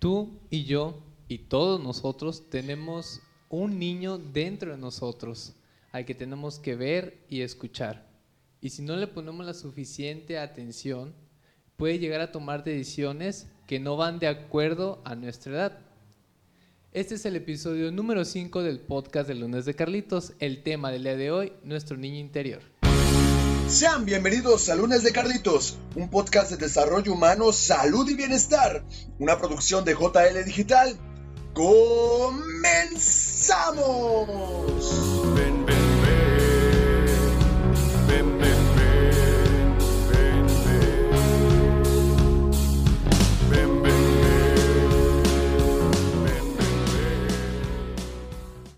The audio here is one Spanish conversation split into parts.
Tú y yo y todos nosotros tenemos un niño dentro de nosotros al que tenemos que ver y escuchar. Y si no le ponemos la suficiente atención, puede llegar a tomar decisiones que no van de acuerdo a nuestra edad. Este es el episodio número 5 del podcast de Lunes de Carlitos. El tema del día de hoy, nuestro niño interior. Sean bienvenidos a Lunes de Carlitos, un podcast de desarrollo humano, salud y bienestar, una producción de JL Digital. ¡Comenzamos!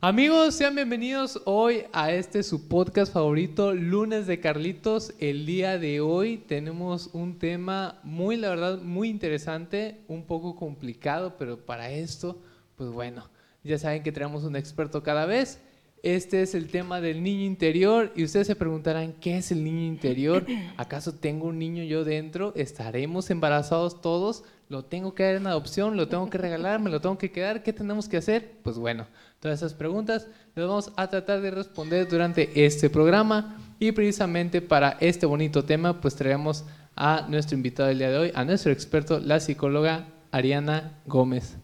Amigos, sean bienvenidos hoy a este su podcast favorito, Lunes de Carlitos. El día de hoy tenemos un tema muy, la verdad, muy interesante, un poco complicado, pero para esto, pues bueno, ya saben que tenemos un experto cada vez. Este es el tema del niño interior y ustedes se preguntarán, ¿qué es el niño interior? ¿Acaso tengo un niño yo dentro? ¿Estaremos embarazados todos? ¿Lo tengo que dar en adopción? ¿Lo tengo que regalar? ¿Me lo tengo que quedar? ¿Qué tenemos que hacer? Pues bueno, todas esas preguntas las vamos a tratar de responder durante este programa y precisamente para este bonito tema pues traemos a nuestro invitado del día de hoy, a nuestro experto, la psicóloga Ariana Gómez.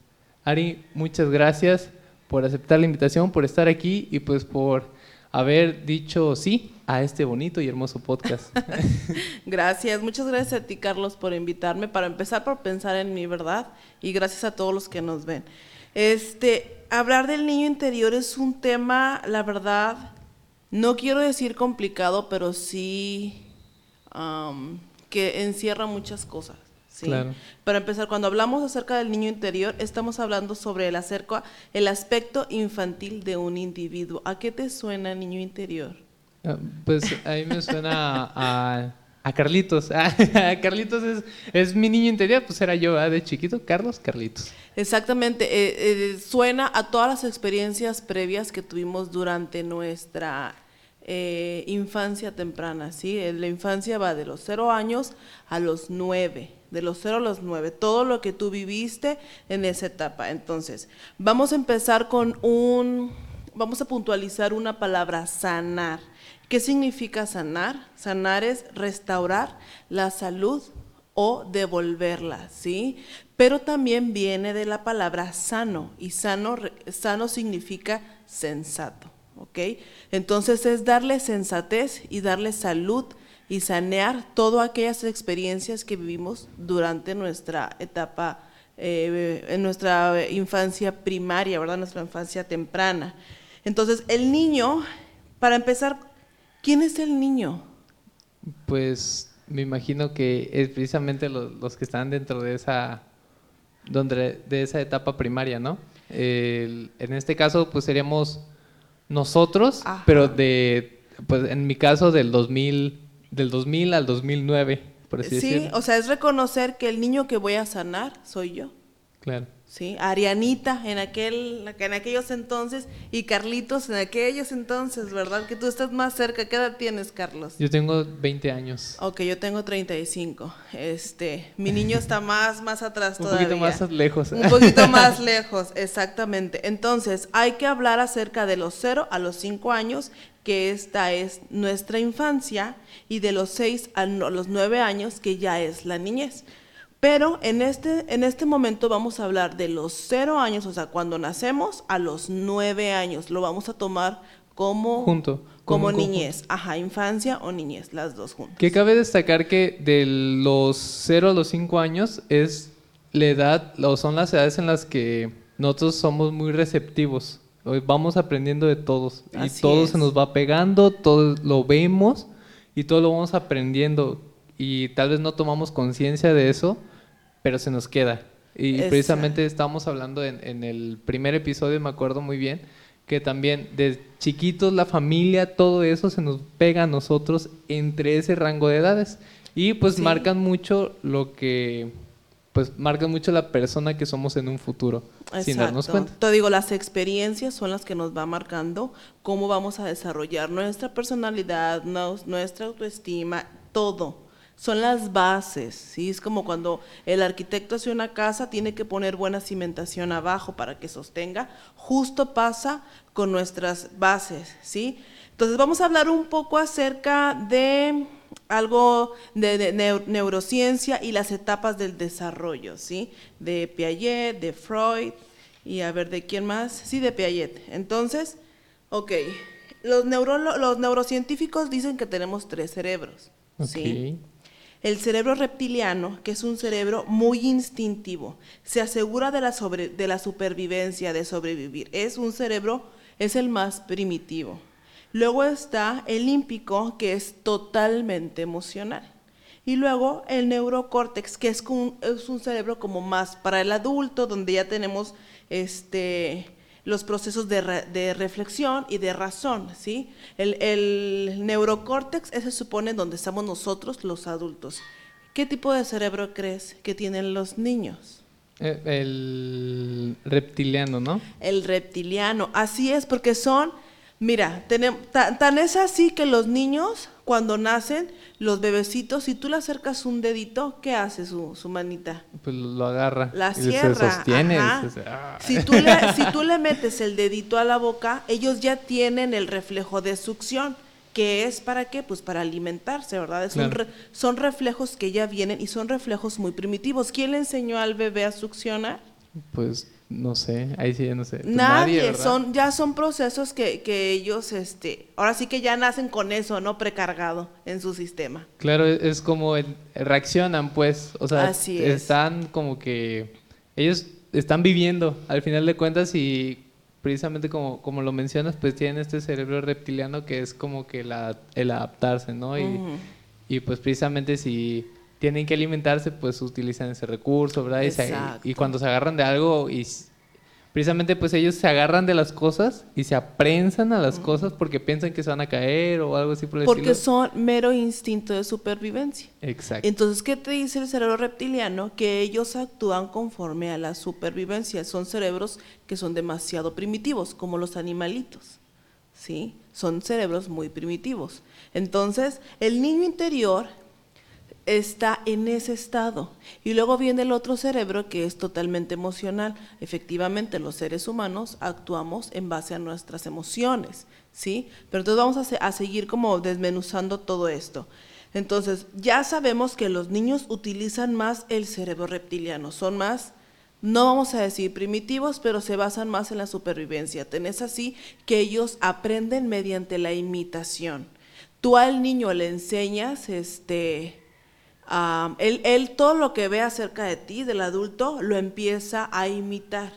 Ari, muchas gracias por aceptar la invitación, por estar aquí y pues por haber dicho sí a este bonito y hermoso podcast. Gracias, muchas gracias a ti Carlos por invitarme, para empezar por pensar en mí, ¿verdad? Y gracias a todos los que nos ven. Este, hablar del niño interior es un tema, la verdad, no quiero decir complicado, pero sí am, que encierra muchas cosas. ¿sí? Claro. Para empezar, cuando hablamos acerca del niño interior, estamos hablando sobre el, acerca, el aspecto infantil de un individuo. ¿A qué te suena niño interior? Ah, Pues a mí me suena a, a Carlitos. Ah, Carlitos es, mi niño interior, pues era yo ¿verdad? de chiquito, Carlos Carlitos. Exactamente, eh, eh, suena a todas las experiencias previas que tuvimos durante nuestra eh, infancia temprana, ¿sí? Eh, La infancia va de los cero años a los nueve, de los cero a los nueve, todo lo que tú viviste en esa etapa. Entonces, vamos a empezar con un, vamos a puntualizar una palabra, sanar. ¿Qué significa sanar? Sanar es restaurar la salud o devolverla, ¿sí? Pero también viene de la palabra sano y sano, sano significa sensato, ¿ok? Entonces es darle sensatez y darle salud y sanear todas aquellas experiencias que vivimos durante nuestra etapa, eh, en nuestra infancia primaria, ¿verdad? Nuestra infancia temprana. Entonces el niño, para empezar, ¿quién es el niño? Pues me imagino que es precisamente los, los que están dentro de esa, donde, de esa etapa primaria, ¿no? En este caso, pues seríamos nosotros, Ajá. pero de, pues en mi caso del 2000, del 2000 al 2009, por así Sí, decirlo. o sea, es reconocer que el niño que voy a sanar soy yo. Claro. ¿Sí? Arianita en, aquel, en aquellos entonces y Carlitos en aquellos entonces, ¿verdad? Que tú estás más cerca. ¿Qué edad tienes, Carlos? Yo tengo 20 años. Ok, yo tengo 35. Este, mi niño está más, más atrás Un todavía. poquito más lejos. Un poquito más lejos, exactamente. Entonces, hay que hablar acerca de los 0 a los 5 años, que esta es nuestra infancia, y de los 6 a los 9 años, que ya es la niñez. Pero en este, en este momento vamos a hablar de los 0 años, o sea, cuando nacemos, a los 9 años. Lo vamos a tomar como, Junto, como como un conjunto. niñez. Ajá, infancia o niñez, las dos juntas. Que cabe destacar que de los 0 a los 5 años es la edad, o son las edades en las que nosotros somos muy receptivos. Vamos aprendiendo de todos. Y Así todo es. se nos va pegando, todo lo vemos y todo lo vamos aprendiendo. Y tal vez no tomamos conciencia de eso, pero se nos queda. Y Exacto. precisamente estábamos hablando en, en el primer episodio, me acuerdo muy bien, que también de chiquitos la familia, todo eso se nos pega a nosotros entre ese rango de edades. Y pues Sí. marcan mucho lo que, pues marcan mucho la persona que somos en un futuro, sin darnos cuenta. Te digo, las experiencias son las que nos va marcando cómo vamos a desarrollar nuestra personalidad, nos- nuestra autoestima, todo. Son las bases, ¿sí? Es como cuando el arquitecto hace una casa, tiene que poner buena cimentación abajo para que sostenga. Justo pasa con nuestras bases, ¿sí? Entonces vamos a hablar un poco acerca de algo de, neurociencia y las etapas del desarrollo, ¿sí? De Piaget, de Freud y a ver, ¿de quién más? Sí, de Piaget. Entonces, ok, los, los neurocientíficos dicen que tenemos tres cerebros, ¿sí? El cerebro reptiliano, que es un cerebro muy instintivo, se asegura de la, de supervivencia, de sobrevivir. Es un cerebro, es el más primitivo. Luego está el límpico, que es totalmente emocional. Y luego el neurocórtex, que es un cerebro como más para el adulto, donde ya tenemos este, los procesos de, reflexión y de razón, ¿sí? El, el neurocórtex se supone donde estamos nosotros, los adultos. ¿Qué tipo de cerebro crees que tienen los niños? Eh, el reptiliano, ¿no? El reptiliano, así es, porque son, mira, tenemos, tan es así que los niños cuando nacen los bebecitos, si tú le acercas un dedito, ¿qué hace su, su manita? Pues lo agarra. La cierra. Se sostiene. Ah. Si, tú le, si tú le metes el dedito a la boca, ellos ya tienen el reflejo de succión. que es para qué? Pues para alimentarse, ¿verdad? son reflejos que ya vienen y son reflejos muy primitivos. ¿Quién le enseñó al bebé a succionar? Pues no sé, ahí sí ya no sé. Pues nadie, son, ya son procesos que, que, ellos, este, ahora sí que ya nacen con eso, ¿no? Precargado en su sistema. Claro, e, es como reaccionan, pues, o sea, están como que, ellos están viviendo, al final de cuentas, y precisamente como, como lo mencionas, pues tienen este cerebro reptiliano que es como que la, el adaptarse, ¿no? Y, y pues precisamente si tienen que alimentarse, pues utilizan ese recurso, ¿verdad? Y, y, cuando se agarran de algo y precisamente pues ellos se agarran de las cosas y se aprensan a las cosas porque piensan que se van a caer o algo así por el Porque son mero instinto de supervivencia. Exacto. Entonces, ¿qué te dice el cerebro reptiliano? Que ellos actúan conforme a la supervivencia. Son cerebros que son demasiado primitivos, como los animalitos. ¿Sí? Son cerebros muy primitivos. Entonces, el niño interior está en ese estado. Y luego viene el otro cerebro que es totalmente emocional. Efectivamente, los seres humanos actuamos en base a nuestras emociones, ¿sí? Pero entonces vamos a, seguir como desmenuzando todo esto. Entonces, ya sabemos que los niños utilizan más el cerebro reptiliano, son más, no vamos a decir primitivos, pero se basan más en la supervivencia. Tenés así que ellos aprenden mediante la imitación. Tú al niño le enseñas, este, él, todo lo que ve acerca de ti, del adulto, lo empieza a imitar,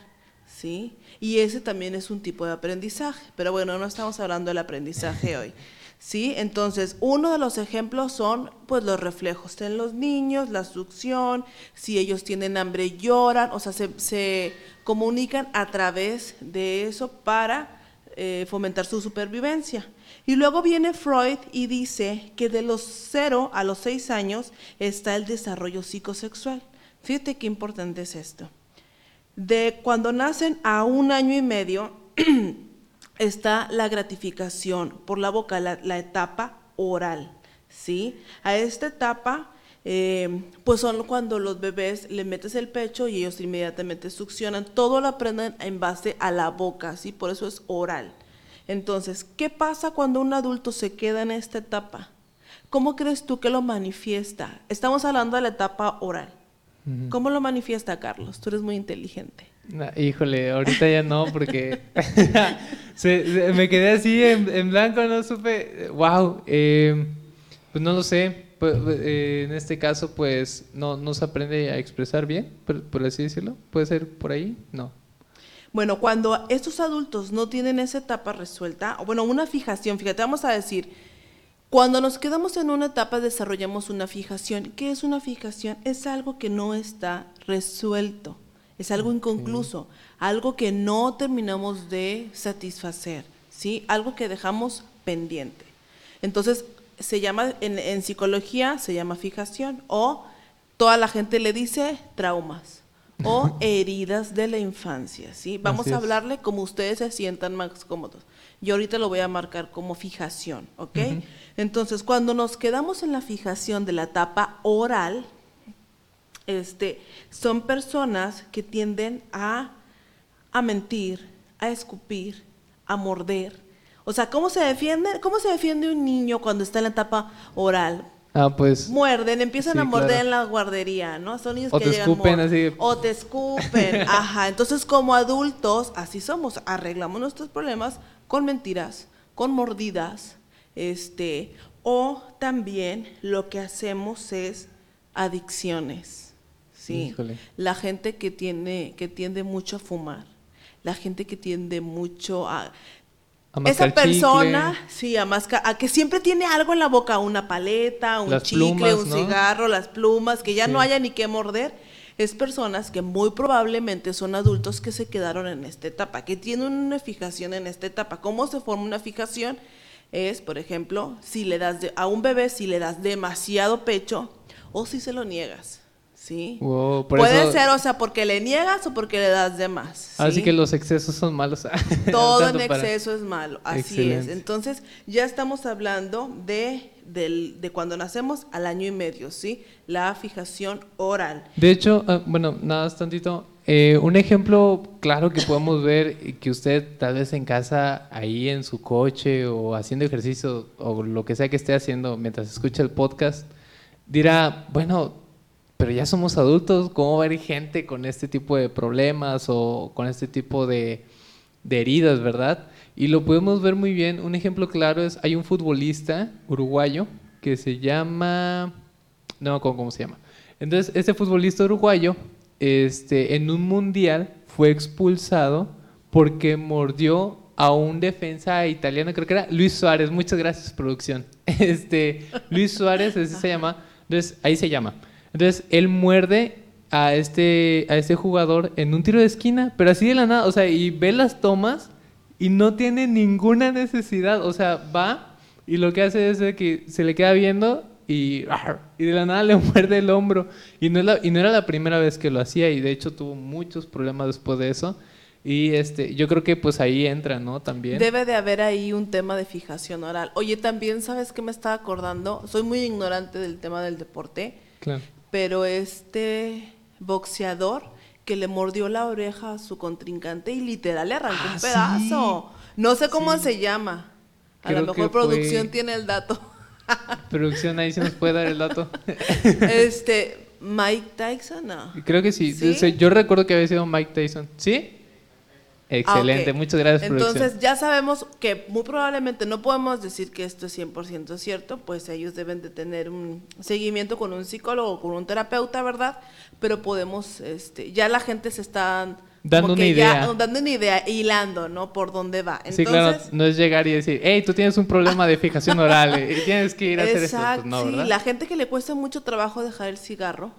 ¿sí? Y ese también es un tipo de aprendizaje. Pero bueno, no estamos hablando del aprendizaje hoy. ¿Sí? Entonces, uno de los ejemplos son pues los reflejos en los niños, la succión, si ellos tienen hambre lloran, o sea, se, comunican a través de eso para eh, fomentar su supervivencia. Y luego viene Freud y dice que de los 0 a los 6 años está el desarrollo psicosexual. Fíjate qué importante es esto. De cuando nacen a un año y medio está la gratificación por la boca, la, etapa oral. ¿sí? A esta etapa, eh, pues son cuando los bebés le metes el pecho y ellos inmediatamente succionan. Todo lo aprenden en base a la boca, ¿sí? por eso es oral. Entonces, ¿qué pasa cuando un adulto se queda en esta etapa? ¿Cómo crees tú que lo manifiesta? Estamos hablando de la etapa oral. ¿Cómo lo manifiesta Carlos? Tú eres muy inteligente. híjole, ahorita ya no, porque me quedé así en, blanco, no supe. ¡Wow! Eh, pues no lo sé. Pues, eh, en este caso, pues no, no se aprende a expresar bien, por así decirlo. ¿Puede ser por ahí? No. Bueno, cuando estos adultos no tienen esa etapa resuelta, o bueno, una fijación, fíjate, vamos a decir, cuando nos quedamos en una etapa desarrollamos una fijación. ¿Qué es una fijación? Es algo que no está resuelto, es algo inconcluso, algo que no terminamos de satisfacer, ¿sí? Algo que dejamos pendiente. Entonces, se llama, en, en psicología se llama fijación o toda la gente le dice traumas o heridas de la infancia, ¿sí? Vamos Así a hablarle como ustedes se sientan más cómodos. Yo ahorita lo voy a marcar como fijación, ¿ok? Entonces, cuando nos quedamos en la fijación de la etapa oral, este, son personas que tienden a, a mentir, a escupir, a morder. O sea, ¿cómo se defiende? ¿Cómo se defiende un niño cuando está en la etapa oral? Ah, pues. Muerden, empiezan Sí, a morder claro. en la guardería, ¿no? Son niños O que te llegan escupen así. O te escupen, ajá. Entonces, como adultos, así somos, arreglamos nuestros problemas con mentiras, con mordidas, este, o también lo que hacemos es adicciones, ¿sí? Híjole. La gente que tiene, que tiende mucho a fumar, la gente que tiende mucho a esa persona, chicle. sí, a, masca- a que siempre tiene algo en la boca, una paleta, un Las chicle, plumas, un ¿no? cigarro, las plumas, que ya no haya ni qué morder, es personas que muy probablemente son adultos que se quedaron en esta etapa, que tienen una fijación en esta etapa. ¿Cómo se forma una fijación? Es, por ejemplo, si le das de- a un bebé, si le das demasiado pecho o si se lo niegas, ¿sí? Wow, Puede eso- ser, o sea, porque le niegas o porque le das de más. Así ¿sí? que los excesos son malos. Todo en Tanto para- exceso es malo, así Excelente. es. Entonces, ya estamos hablando de, del- de cuando nacemos al año y medio, ¿sí? La fijación oral. De hecho, ah, bueno, nada más tantito. eh, un ejemplo claro que podemos ver que usted tal vez en casa, ahí en su coche o haciendo ejercicio o lo que sea que esté haciendo mientras escucha el podcast, dirá, bueno, pero ya somos adultos, ¿cómo va a haber gente con este tipo de problemas o con este tipo de, de heridas, verdad? Y lo podemos ver muy bien. Un ejemplo claro es, hay un futbolista uruguayo que se llama, no acuerdo cómo se llama. Entonces, este futbolista uruguayo, este, en un mundial fue expulsado porque mordió a un defensa italiano, creo que era Luis Suárez. Muchas gracias, producción. Este, Luis Suárez, así se llama. Entonces, ahí se llama. Entonces, él muerde a este, a este jugador en un tiro de esquina, pero así de la nada, o sea, y ve las tomas y no tiene ninguna necesidad, o sea, va y lo que hace es de que se le queda viendo y, y de la nada le muerde el hombro. Y no, es la- y no era la primera vez que lo hacía y de hecho tuvo muchos problemas después de eso. Y este, yo creo que pues ahí entra, ¿no? También. Debe de haber ahí un tema de fijación oral. Oye, también, ¿sabes qué me estaba acordando? Soy muy ignorante del tema del deporte, Claro. Pero este boxeador que le mordió la oreja a su contrincante y literal le arrancó Ah, un pedazo. No sé cómo se llama. A Creo lo mejor fue- producción tiene el dato. Producción, ahí se nos puede dar el dato. este, Mike Tyson, no. Creo que sí. Yo recuerdo que había sido Mike Tyson. ¿Sí? Excelente, Ah, ok. muchas gracias, Entonces producción. ya sabemos que muy probablemente no podemos decir que esto es 100% cierto, pues ellos deben de tener un seguimiento con un psicólogo o con un terapeuta, ¿verdad? Pero podemos, este, ya la gente se está Dando una ya- idea. dando una idea, hilando, ¿no? Por dónde va. Entonces, sí, claro, no es llegar y decir, hey, tú tienes un problema de fijación oral eh, y tienes que ir a hacer esto. Pues no, sí, la gente que le cuesta mucho trabajo dejar el cigarro,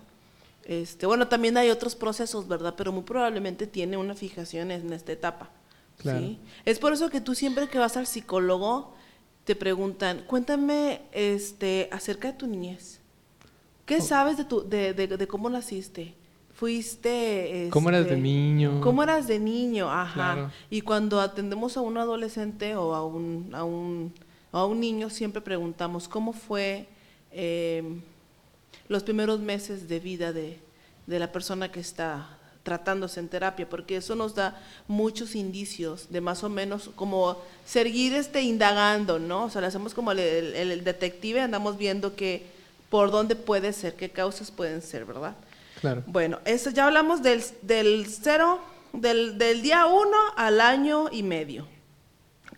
este, bueno, también hay otros procesos, ¿verdad? Pero muy probablemente tiene una fijación en esta etapa. Claro. ¿sí? Es por eso que tú siempre que vas al psicólogo te preguntan, cuéntame este, acerca de tu niñez. ¿Qué Oh. sabes de, tu, de, de- de cómo naciste? ¿Fuiste... ¿Cómo eras de este, niño? ¿Cómo eras de niño? Ajá. Claro. Y cuando atendemos a un adolescente o a un, a un, a un niño, siempre preguntamos cómo fue eh, los primeros meses de vida de, de la persona que está tratándose en terapia, porque eso nos da muchos indicios de más o menos como seguir este indagando, ¿no? O sea, le hacemos como el, el- el detective, andamos viendo que por dónde puede ser, qué causas pueden ser, ¿verdad? Claro. Bueno, eso ya hablamos del, del cero, del, del día uno al año y medio.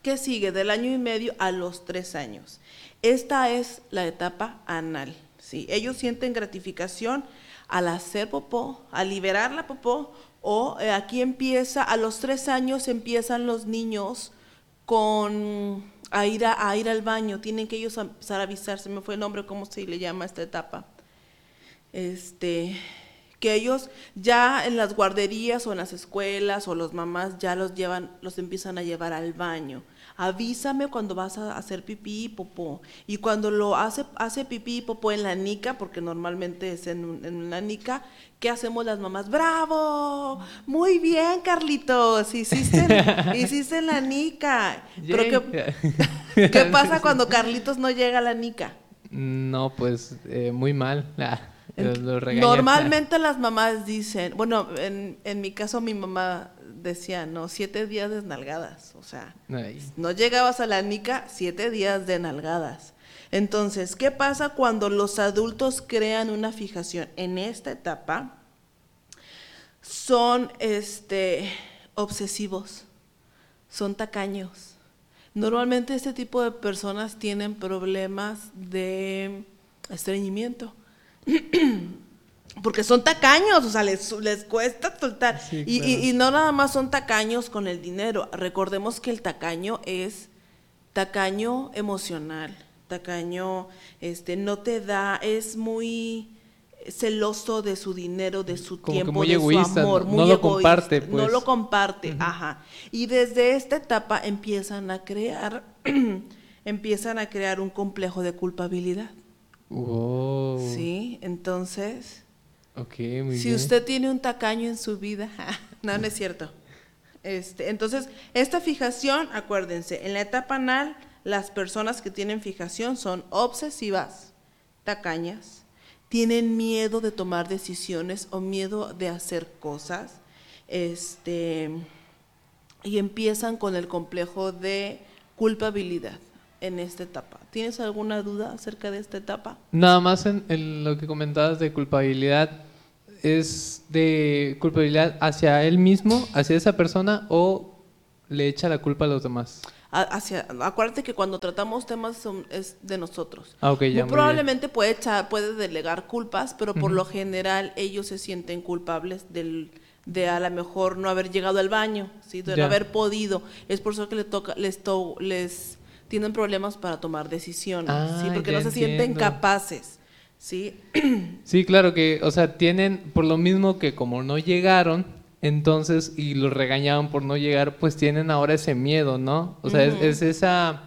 ¿Qué sigue? Del año y medio a los tres años. Esta es la etapa anal. ¿Sí? Ellos sienten gratificación al hacer popó, al liberar la popó, o eh, aquí empieza, a los tres años empiezan los niños con a ir, a, ir al baño, tienen que ellos empezar a avisar, se me fue el nombre, ¿cómo se le llama esta etapa? Este, que ellos ya en las guarderías o en las escuelas o los mamás ya los llevan, los empiezan a llevar al baño. Avísame cuando vas a hacer pipí y popó. Y cuando lo hace, hace pipí y popó en la nica, porque normalmente es en, en una nica, ¿qué hacemos las mamás? ¡Bravo! Muy bien, Carlitos, hiciste, hiciste en la nica. Pero ¿qué. ¿qué pasa cuando Carlitos no llega a la nica? No, pues eh, muy mal. Ah, Normalmente las mamás dicen, bueno, en, en mi caso mi mamá decía, no, siete días de nalgadas, o sea, Ay, no llegabas a la nica, siete días de nalgadas. Entonces, ¿qué pasa cuando los adultos crean una fijación en esta etapa? Son este obsesivos, son tacaños. Normalmente este tipo de personas tienen problemas de estreñimiento. Porque son tacaños, o sea, les, les cuesta soltar. Sí, y, y- claro. y no nada más son tacaños con el dinero. Recordemos que el tacaño es tacaño emocional, tacaño, este, no te da, es muy celoso de su dinero, de su Como tiempo, muy de egoísta, su amor, no- muy no lo egoísta, comparte, no pues. lo comparte, ajá. Y desde esta etapa empiezan a crear, empiezan a crear un complejo de culpabilidad, wow. ¿sí? Entonces, Ok, muy si bien. usted tiene un tacaño en su vida, no, no es cierto. Este, entonces, esta fijación, acuérdense, en la etapa anal, las personas que tienen fijación son obsesivas, tacañas, tienen miedo de tomar decisiones o miedo de hacer cosas, este, y empiezan con el complejo de culpabilidad en esta etapa. ¿Tienes alguna duda acerca de esta etapa? Nada más en, en lo que comentabas de culpabilidad, ¿es de culpabilidad hacia él mismo, hacia esa persona o le echa la culpa a los demás? Hacia, acuérdate que cuando tratamos temas son- es de nosotros. Ah, ok, ya, muy Muy probablemente puede echar, puede delegar culpas, pero por lo general ellos se sienten culpables del, de a lo mejor no haber llegado al baño, ¿sí? de Ya. no haber podido. Es por eso que le toca, les, to- les tienen problemas para tomar decisiones, ¿sí? Ah, porque no se sienten capaces. ¿sí? Sí, claro que, o sea, tienen, por lo mismo que como no llegaron, entonces, y los regañaban por no llegar, pues tienen ahora ese miedo, ¿no? O sea, es, es esa,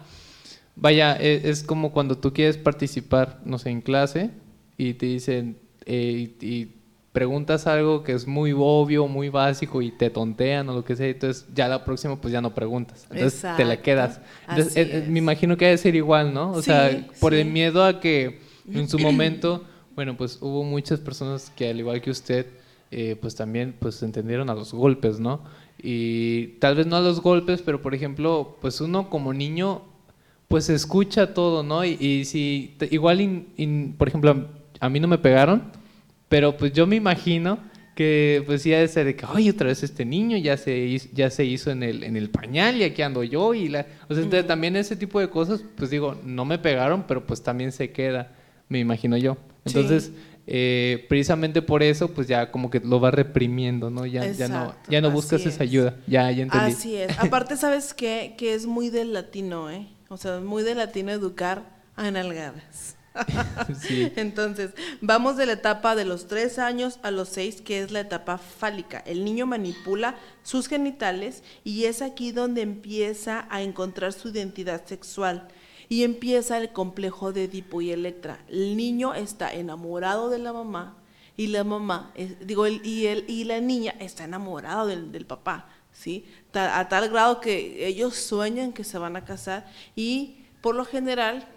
vaya, e- es, como cuando tú quieres participar, no sé, en clase y te dicen, eh, y, y preguntas algo que es muy obvio, muy básico y te tontean o lo que sea, entonces ya la próxima pues ya no preguntas, entonces te la quedas. Entonces, eh, eh, es. me imagino que debe ser igual, ¿no? O Sí, sea, por el miedo a que en su momento, bueno, pues hubo muchas personas que al igual que usted, eh, pues también pues entendieron a los golpes, ¿no? Y tal vez no a los golpes, pero por ejemplo, pues uno como niño, pues escucha todo, ¿no? Y, y si, igual, in- in- por ejemplo, a mí no me pegaron, pero pues yo me imagino que pues sí ha de que, ay, otra vez este niño ya se hizo, ya se hizo en el, en el pañal y aquí ando yo y la... O sea, entonces, también ese tipo de cosas, pues digo, no me pegaron, pero pues también se queda, me imagino yo. Entonces, eh, precisamente por eso, pues ya como que lo va reprimiendo, ¿no? Ya, ya no, ya no buscas esa es. ayuda, ya, ya entendí. Así es. Aparte, ¿sabes qué? Que es muy del latino, ¿eh? O sea, muy del latino educar a nalgadas. Entonces, vamos de la etapa de los tres años a los seis, que es la etapa fálica. El niño manipula sus genitales y es aquí donde empieza a encontrar su identidad sexual y empieza el complejo de Edipo y Electra. El niño está enamorado de la mamá y la mamá, digo, y, el, y la niña está enamorado del, del papá, ¿sí? A tal grado que ellos sueñan que se van a casar y por lo general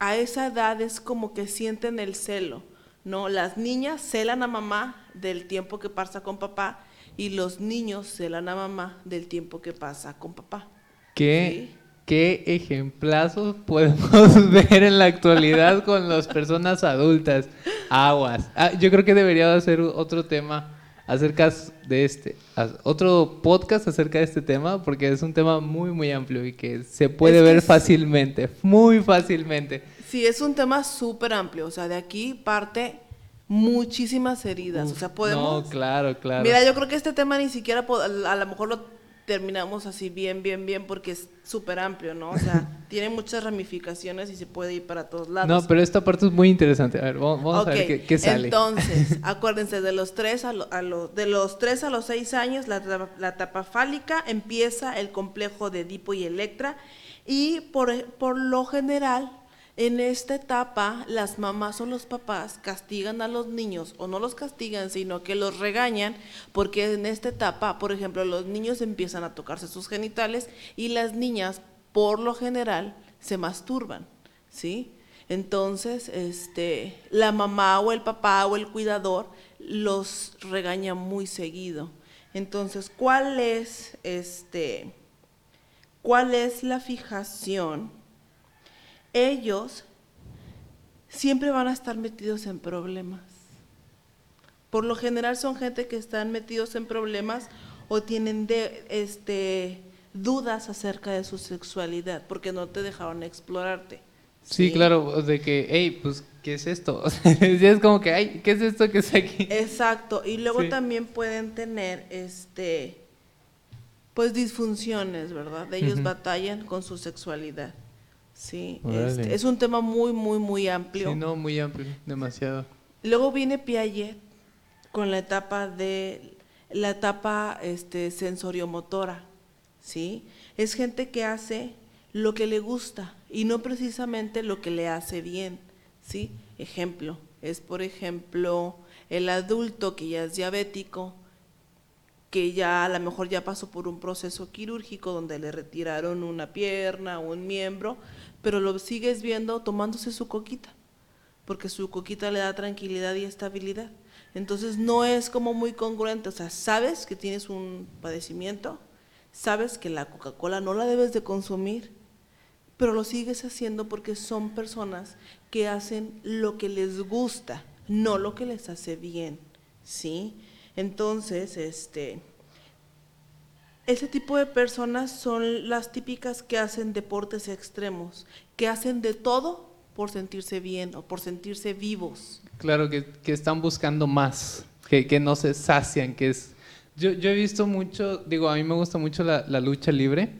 a esa edad es como que sienten el celo, ¿no? Las niñas celan a mamá del tiempo que pasa con papá y los niños celan a mamá del tiempo que pasa con papá. ¿Qué, Sí. qué ejemplazos podemos ver en la actualidad con las personas adultas? Aguas. Ah, yo creo que debería hacer otro tema acerca de este, otro podcast acerca de este tema, porque es un tema muy, muy amplio y que se puede Es ver es- fácilmente, muy fácilmente. Sí, es un tema súper amplio, o sea, de aquí parte muchísimas heridas, o sea, podemos... No, claro, claro. Mira, yo creo que este tema ni siquiera, a lo mejor lo terminamos así bien, bien, bien, porque es súper amplio, ¿no? O sea, tiene muchas ramificaciones y se puede ir para todos lados. No, pero esta parte es muy interesante. A ver, vamos, vamos a ver qué, qué sale. Entonces, acuérdense, de los 3 a, lo- a lo- de los 3 a los 6 años, la, la etapa fálica, empieza el complejo de Edipo y Electra. Y por, por lo general, en esta etapa, las mamás o los papás castigan a los niños, o no los castigan, sino que los regañan, porque en esta etapa, por ejemplo, los niños empiezan a tocarse sus genitales y las niñas, por lo general, se masturban, ¿sí? Entonces, este, la mamá o el papá o el cuidador los regaña muy seguido. Entonces, ¿cuál es este cuál es la fijación? Ellos siempre van a estar metidos en problemas. Por lo general son gente que están metidos en problemas o tienen de, este, dudas acerca de su sexualidad porque no te dejaron explorarte. Sí, claro, de que, hey, pues, ¿qué es esto? Es como que, ay, ¿qué es esto que está aquí? Exacto, y luego Sí. también pueden tener este pues disfunciones, ¿verdad? Ellos batallan con su sexualidad. Sí, este, es un tema muy muy muy amplio. Sí, no, muy amplio, demasiado. Luego viene Piaget con la etapa de la etapa este sensoriomotora, ¿sí? Es gente que hace lo que le gusta y no precisamente lo que le hace bien, ¿sí? Ejemplo, es por ejemplo el adulto que ya es diabético, que ya a lo mejor ya pasó por un proceso quirúrgico donde le retiraron una pierna o un miembro, pero lo sigues viendo tomándose su coquita porque su coquita le da tranquilidad y estabilidad. Entonces no es como muy congruente, o sea, sabes que tienes un padecimiento, sabes que la Coca-Cola no la debes de consumir, pero lo sigues haciendo porque son personas que hacen lo que les gusta, no lo que les hace bien, ¿sí? Entonces, este, ese tipo de personas son las típicas que hacen deportes extremos, que hacen de todo por sentirse bien o por sentirse vivos. Claro, que, que están buscando más, que, que no se sacian, que es... Yo, yo he visto mucho, digo, a mí me gusta mucho la, la lucha libre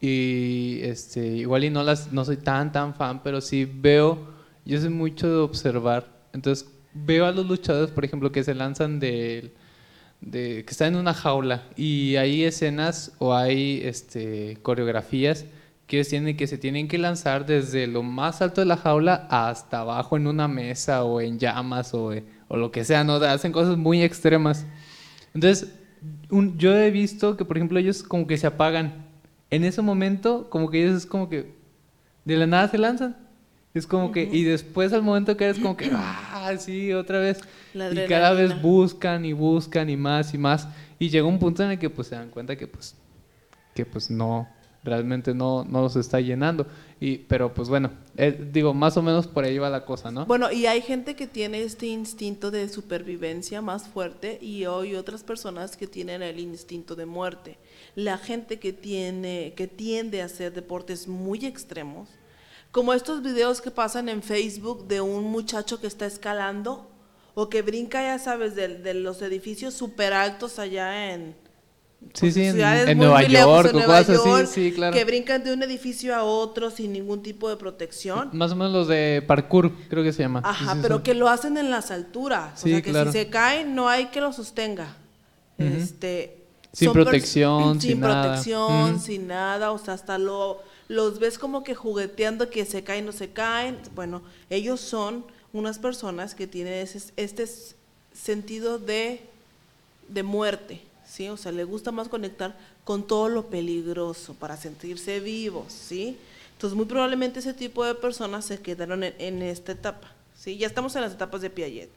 y este, igual y no, las, no soy tan, tan fan, pero sí veo, yo soy mucho de observar, entonces veo a los luchadores, por ejemplo, que se lanzan del de que están en una jaula y hay escenas o hay este, coreografías que tienen que se tienen que lanzar desde lo más alto de la jaula hasta abajo en una mesa o en llamas o, eh, o lo que sea, ¿no? Hacen cosas muy extremas. Entonces, un- yo he visto que, por ejemplo, ellos como que se apagan. En ese momento, como que ellos es como que de la nada se lanzan. Es como que, y después al momento que eres como que, ah, sí, otra vez. La y cada vez buscan y buscan y más y más. Y llega un punto en el que pues se dan cuenta que pues, que pues no, realmente no, no los está llenando. Y, pero pues bueno, eh, digo, más o menos por ahí va la cosa, ¿no? Bueno, y hay gente que tiene este instinto de supervivencia más fuerte y hay otras personas que tienen el instinto de muerte. La gente que tiene que tiende a hacer deportes muy extremos, como estos videos que pasan en Facebook de un muchacho que está escalando o que brinca, ya sabes, de, de los edificios súper altos allá en, sí, sí, en, ciudades en muy, Nueva lejos, York en Nueva cosas así, York, sí, claro. que brincan de un edificio a otro sin ningún tipo de protección. Más o menos los de parkour, creo que se llama. Ajá, sí, pero son. que lo hacen en las alturas. Sí, o sea, que claro. si se caen, no hay que lo sostenga. Ujú. este, Sin protección, sin nada. protección, sin nada. O sea, hasta lo, los ves como que jugueteando, que se caen, no se caen. Bueno, ellos son unas personas que tienen ese, este sentido de, de muerte. ¿sí? O sea, le gusta más conectar con todo lo peligroso para sentirse vivos, ¿sí? Entonces, muy probablemente ese tipo de personas se quedaron en, en esta etapa, ¿sí? Ya estamos en las etapas de Piaget.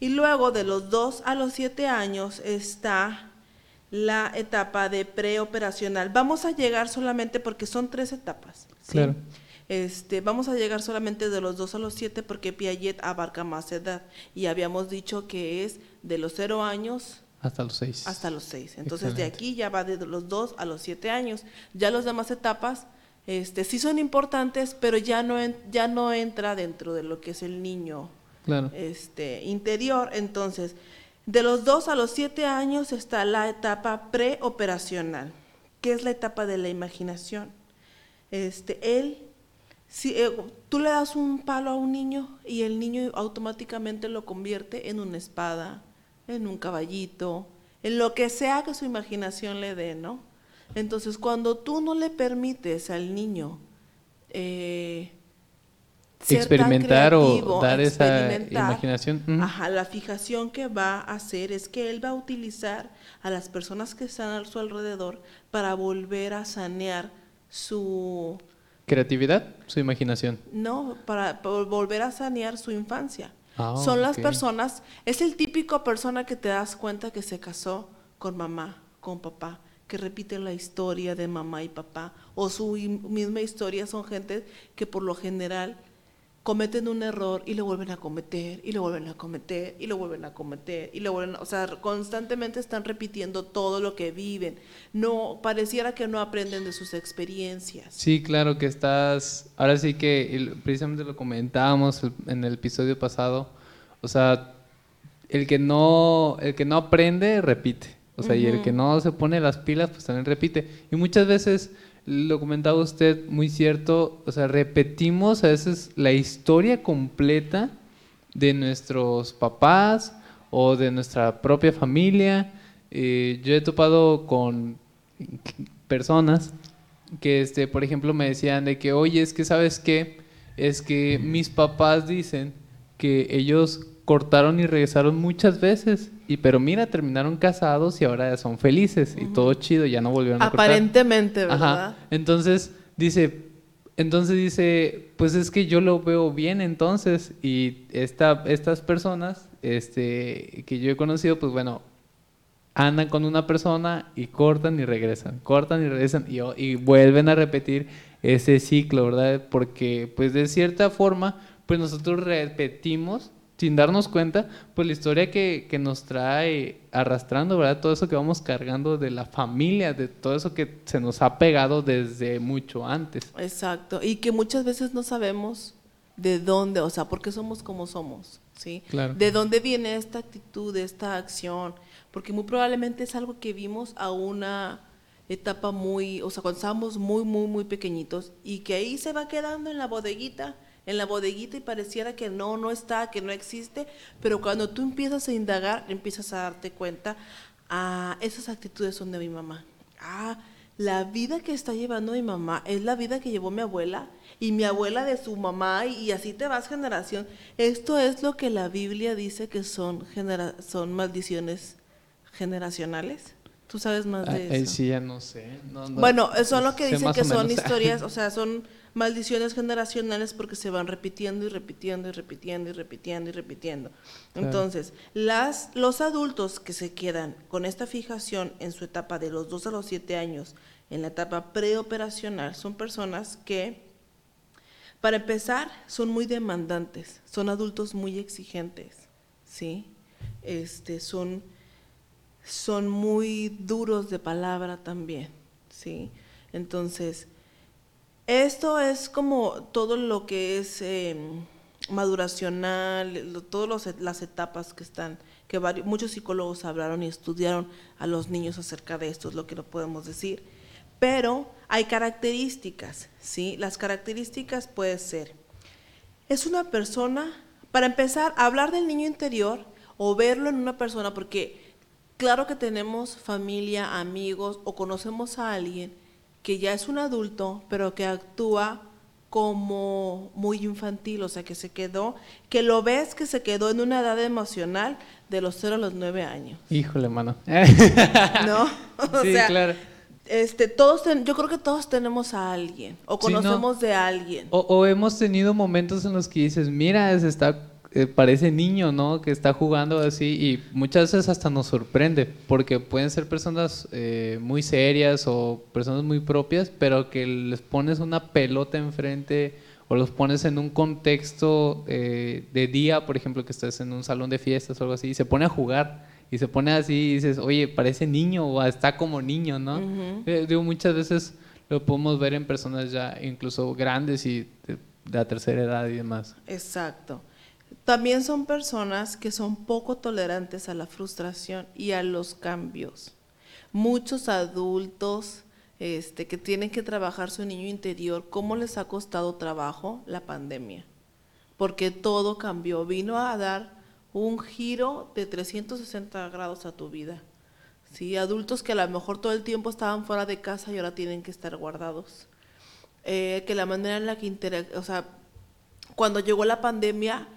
Y luego, de los 2 a los 7 años, está la etapa de preoperacional. Vamos a llegar solamente porque son tres etapas. ¿sí? Claro. Este, vamos a llegar solamente de los 2 a los 7 porque Piaget abarca más edad. Y habíamos dicho que es de los 0 años Hasta los seis. hasta los 6. Entonces de aquí ya va de los 2 a los 7 años. Ya las demás etapas este, sí son importantes, pero ya no, en- ya no entra dentro de lo que es el niño Claro. este, interior. Entonces, de los 2 a los 7 años está la etapa preoperacional. ¿Qué es la etapa de la imaginación? Este, él, si eh, tú le das un palo a un niño y el niño automáticamente lo convierte en una espada, en un caballito, en lo que sea que su imaginación le dé, ¿no? Entonces, cuando tú no le permites al niño eh, ser tan Experimentar o creativo, dar esa imaginación. Ajá, la fijación que va a hacer es que él va a utilizar a las personas que están a su alrededor para volver a sanear su, Creatividad, su imaginación. no, para, para volver a sanear su infancia. Ah, Son las personas, es el típico persona que te das cuenta que se casó con mamá, con papá, que repite la historia de mamá y papá, o su misma historia son gente que por lo general cometen un error y lo vuelven a cometer, y lo vuelven a cometer, y lo vuelven a cometer, y lo vuelven a, o sea, constantemente están repitiendo todo lo que viven. No, pareciera que no aprenden de sus experiencias. Sí, claro que estás. Ahora sí que precisamente lo comentábamos en el episodio pasado. O sea, el que no, el que no aprende repite. O sea, y el que no se pone las pilas, pues también repite. Y muchas veces lo comentaba usted, muy cierto. O sea, repetimos a veces la historia completa de nuestros papás o de nuestra propia familia. Eh, yo he topado con personas que, este, por ejemplo, me decían de que, oye, es que, ¿sabes qué? Es que mis papás dicen que ellos cortaron y regresaron muchas veces, y pero mira, terminaron casados y ahora ya son felices y todo chido, ya no volvieron a cortar. Aparentemente, ¿verdad? Ajá. Entonces dice, entonces dice, pues es que yo lo veo bien entonces y esta, estas personas, este, que yo he conocido, pues bueno, andan con una persona y cortan y regresan, cortan y regresan y, y vuelven a repetir ese ciclo, ¿verdad? Porque pues de cierta forma, pues nosotros repetimos sin darnos cuenta, pues la historia que, que nos trae arrastrando, ¿verdad? Todo eso que vamos cargando de la familia, de todo eso que se nos ha pegado desde mucho antes. Exacto, y que muchas veces no sabemos de dónde, o sea, por qué somos como somos, ¿sí? Claro. De dónde viene esta actitud, esta acción, porque muy probablemente es algo que vimos a una etapa muy, o sea, cuando estábamos muy, muy, muy pequeñitos y que ahí se va quedando en la bodeguita, en la bodeguita y pareciera que no, no está, que no existe, pero cuando tú empiezas a indagar, empiezas a darte cuenta, ah, esas actitudes son de mi mamá. Ah, la vida que está llevando mi mamá es la vida que llevó mi abuela y mi abuela de su mamá y, así te vas generación. Esto es lo que la Biblia dice que son, genera- son maldiciones generacionales. ¿Tú sabes más Ah, de ahí eso? sí ya no sé. no, no, Bueno, son lo que dicen que son historias, o sea, son maldiciones generacionales porque se van repitiendo y repitiendo y repitiendo y repitiendo y repitiendo. Claro. Entonces, las, los adultos que se quedan con esta fijación en su etapa de los 2 a los 7 años, en la etapa preoperacional, son personas que, para empezar, son muy demandantes, son adultos muy exigentes, ¿sí? Este, son son muy duros de palabra también, ¿sí? Entonces, esto es como todo lo que es eh, maduracional, todas las etapas que están, que varios, muchos psicólogos hablaron y estudiaron a los niños acerca de esto, es lo que no podemos decir. Pero hay características, ¿sí? Las características puede ser, es una persona, para empezar, hablar del niño interior o verlo en una persona, porque claro que tenemos familia, amigos o conocemos a alguien que ya es un adulto, pero que actúa como muy infantil, o sea, que se quedó, que lo ves que se quedó en una edad emocional de los 0 a los 9 años, Híjole, mano. ¿no? O sí, sea, claro. este, todos ten- yo creo que todos tenemos a alguien o Sí, ¿no? conocemos de alguien. O, o hemos tenido momentos en los que dices, mira, se está, eh, parece niño, ¿no? Que está jugando así y muchas veces hasta nos sorprende porque pueden ser personas eh, muy serias o personas muy propias, pero que les pones una pelota enfrente o los pones en un contexto eh, de día, por ejemplo, que estás en un salón de fiestas o algo así, y se pone a jugar. Y se pone así y dices, oye, parece niño o está como niño, ¿no? Eh, digo, muchas veces lo podemos ver en personas ya incluso grandes y de, de la tercera edad y demás. Exacto. También son personas que son poco tolerantes a la frustración y a los cambios. Muchos adultos este, que tienen que trabajar su niño interior, ¿cómo les ha costado trabajo la pandemia? Porque todo cambió, vino a dar un giro de 360 grados a tu vida. ¿sí? Adultos que a lo mejor todo el tiempo estaban fuera de casa y ahora tienen que estar guardados. Eh, que la manera en la que o sea, cuando llegó la pandemia,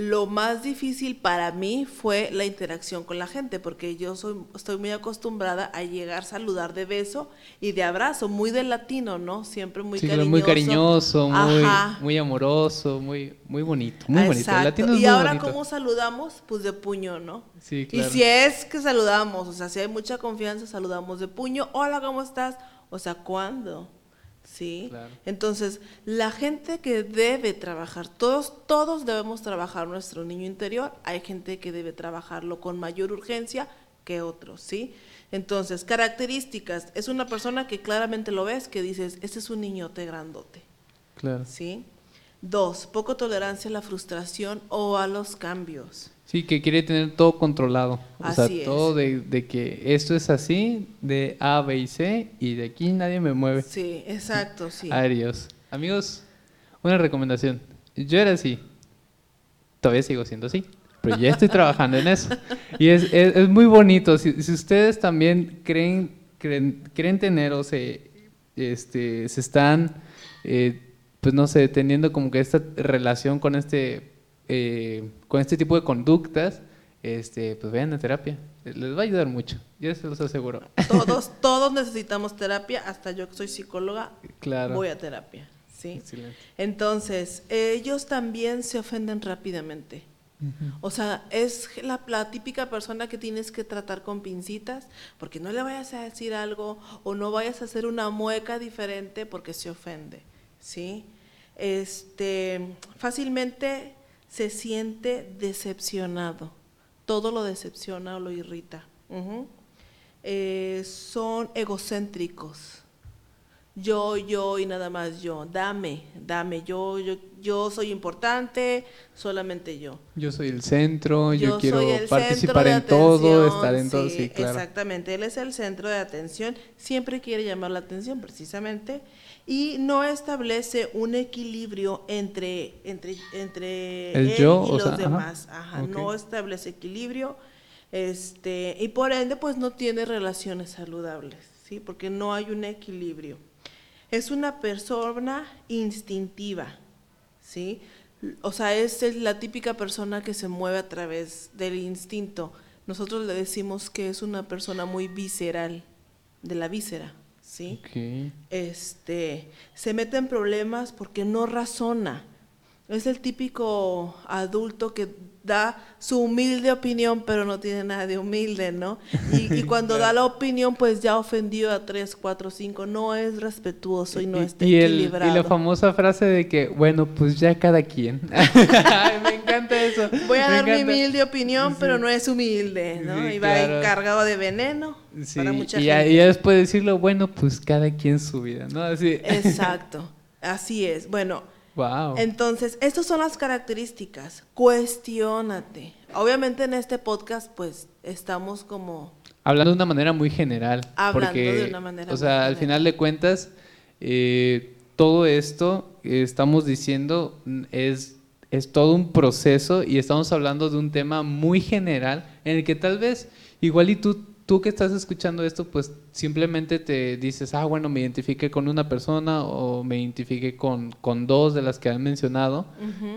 lo más difícil para mí fue la interacción con la gente, porque yo soy, estoy muy acostumbrada a llegar, saludar de beso y de abrazo, muy del latino, ¿no? Siempre muy Sí, cariñoso. muy cariñoso, muy, amoroso, muy, muy bonito, muy bonito. El Exacto. latino es y muy ahora, bonito. ¿cómo saludamos? Pues de puño, ¿no? Sí, claro. Y si es que saludamos, o sea, si hay mucha confianza, saludamos de puño. Hola, ¿cómo estás? O sea, ¿cuándo? ¿Sí? Claro. Entonces, la gente que debe trabajar, todos, todos debemos trabajar nuestro niño interior. Hay gente que debe trabajarlo con mayor urgencia que otros, ¿sí? Entonces, características. Es una persona que claramente lo ves, que dices, este es un niñote grandote. Claro. ¿sí? Dos, poco tolerancia a la frustración o a los cambios. Sí, que quiere tener todo controlado. O sea, Así es. todo de, de que esto es así, de A, B y C, y de aquí nadie me mueve. Sí, exacto, sí. Adiós. Amigos, una recomendación. Yo era así. Todavía sigo siendo así. Pero ya estoy trabajando en eso. Y es, es, es muy bonito. Si, si ustedes también creen, creen, creen tener o se, este, se están, eh, pues no sé, teniendo como que esta relación con este, eh, con este tipo de conductas, este, pues vayan a terapia. Les va a ayudar mucho. Yo se los aseguro. Todos, todos necesitamos terapia, hasta yo que soy psicóloga, Claro. voy a terapia, ¿sí? Excelente. Entonces, ellos también se ofenden rápidamente. O sea, es la, la típica persona que tienes que tratar con pincitas, porque no le vayas a decir algo o no vayas a hacer una mueca diferente porque se ofende, ¿sí? Este, fácilmente se siente decepcionado. Todo lo decepciona o lo irrita. Eh, son egocéntricos yo, yo y nada más yo. Dame, dame, yo, yo, yo soy importante, solamente yo. Yo soy el centro, yo, quiero participar en todo, estar en todo, sí, sí, claro. Exactamente, él es el centro de atención, siempre quiere llamar la atención precisamente y no establece un equilibrio entre, entre, entre El él yo, y los sea, demás. Ajá, no establece equilibrio este, y por ende pues no tiene relaciones saludables, ¿sí? porque no hay un equilibrio. Es una persona instintiva, ¿sí? O sea, es el- la típica persona que se mueve a través del instinto. Nosotros le decimos que es una persona muy visceral, de la víscera, ¿sí? Este, se mete en problemas porque no razona. Es el típico adulto que da su humilde opinión, pero no tiene nada de humilde, ¿no? Y, y cuando da la opinión, pues ya ofendió a tres, cuatro, cinco. No es respetuoso y no está y, el- equilibrado. y la famosa frase de que, bueno, pues ya cada quien. Ay, me encanta eso. Voy a me dar mi humilde opinión, pero no es humilde, ¿no? Sí, y va claro. cargado de veneno Sí, para mucha y, ya, gente. y ya después decirlo, bueno, pues cada quien su vida, ¿no? Así. Exacto, así es. Bueno, wow. Entonces, estas son las características. Cuestiónate. Obviamente en este podcast, pues, estamos como... Hablando de una manera muy general. Hablando porque, de una manera O muy sea, al general. final de cuentas, eh, todo esto que estamos diciendo es, es todo un proceso y estamos hablando de un tema muy general en el que tal vez, igual y tú, tú que estás escuchando esto, pues simplemente te dices, ah, bueno, me identifiqué con una persona o me identifiqué con, con dos de las que han mencionado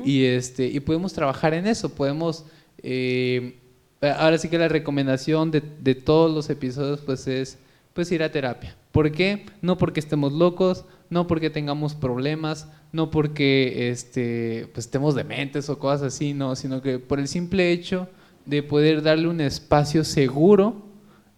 y, este, y podemos trabajar en eso, podemos... eh, ahora sí que la recomendación de, de todos los episodios pues es pues ir a terapia. ¿Por qué? No porque estemos locos, no porque tengamos problemas, no porque este, pues estemos dementes o cosas así, no, sino que por el simple hecho de poder darle un espacio seguro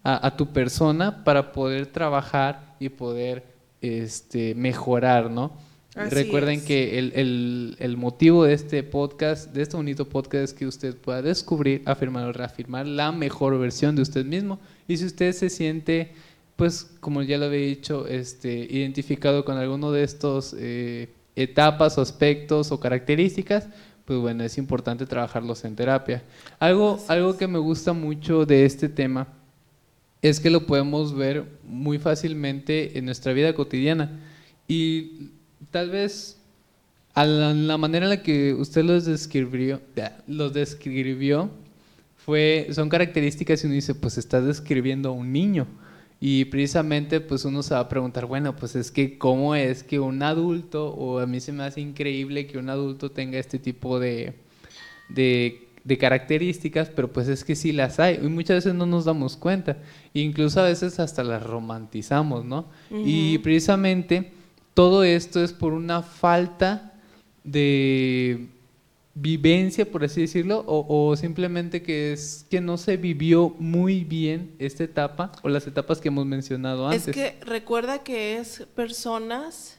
a, a tu persona para poder trabajar y poder este, mejorar, ¿no? Así Recuerden es. que el, el- el motivo de este podcast, de este bonito podcast, es que usted pueda descubrir, afirmar o reafirmar la mejor versión de usted mismo. Y si usted se siente, pues, como ya lo había dicho, este, identificado con alguno de estos eh, etapas o aspectos o características, pues bueno, es importante trabajarlos en terapia. Algo, algo que me gusta mucho de este tema es que lo podemos ver muy fácilmente en nuestra vida cotidiana. Y tal vez a la, manera en la que usted los describió, los describió fue, son características y uno dice, pues está describiendo a un niño. Y precisamente pues uno se va a preguntar, bueno, pues es que cómo es que un adulto, o a mí se me hace increíble que un adulto tenga este tipo de, de características, pero pues es que sí las hay y muchas veces no nos damos cuenta, incluso a veces hasta las romantizamos, ¿no? Y precisamente todo esto es por una falta de vivencia, por así decirlo, o, o simplemente que es que no se vivió muy bien esta etapa o las etapas que hemos mencionado antes. Es que recuerda que es personas.